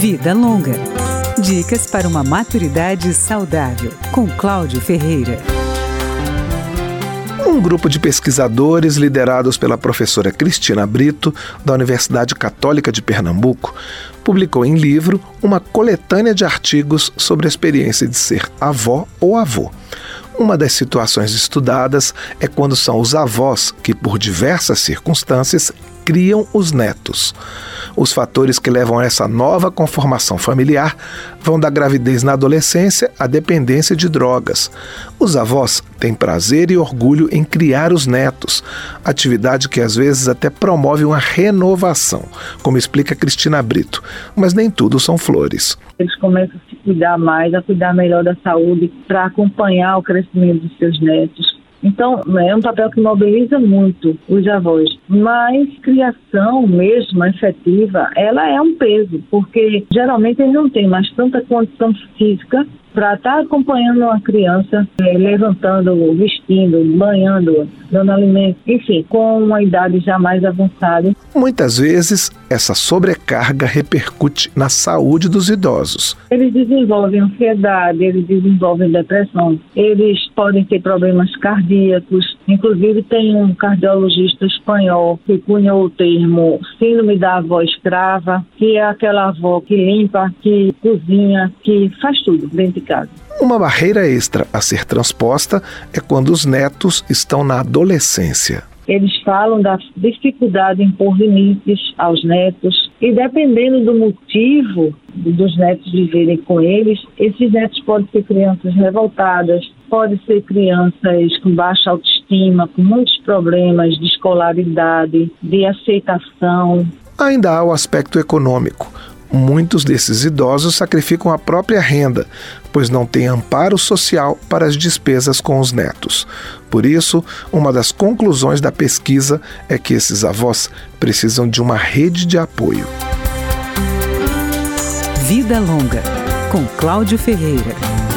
Vida Longa. Dicas para uma maturidade saudável, com Cláudio Ferreira. Um grupo de pesquisadores, liderados pela professora Cristina Brito, da Universidade Católica de Pernambuco, publicou em livro uma coletânea de artigos sobre a experiência de ser avó ou avô. Uma das situações estudadas é quando são os avós que, por diversas circunstâncias, criam os netos. Os fatores que levam a essa nova conformação familiar vão da gravidez na adolescência à dependência de drogas. Os avós têm prazer e orgulho em criar os netos, atividade que às vezes até promove uma renovação, como explica Cristina Brito. Mas nem tudo são flores. Eles começam a se cuidar mais, a cuidar melhor da saúde, para acompanhar o crescimento dos seus netos então, é um papel que mobiliza muito os avós. Mas criação mesmo, efetiva, ela é um peso, porque geralmente eles não têm mais tanta condição física para estar tá acompanhando uma criança, é, levantando, vestindo, banhando, dando alimento, enfim, com uma idade já mais avançada. Muitas vezes, essa sobrecarga repercute na saúde dos idosos. Eles desenvolvem ansiedade, eles desenvolvem depressão, eles podem ter problemas cardíacos. Inclusive, tem um cardiologista espanhol que cunhou o termo síndrome da avó escrava, que é aquela avó que limpa, que cozinha, que faz tudo dentro casa. Uma barreira extra a ser transposta é quando os netos estão na adolescência. Eles falam da dificuldade em pôr limites aos netos e dependendo do motivo dos netos viverem com eles, esses netos podem ser crianças revoltadas, podem ser crianças com baixa autoestima, com muitos problemas de escolaridade, de aceitação. Ainda há o aspecto econômico. Muitos desses idosos sacrificam a própria renda, pois não têm amparo social para as despesas com os netos. Por isso, uma das conclusões da pesquisa é que esses avós precisam de uma rede de apoio. Vida Longa, com Cláudio Ferreira.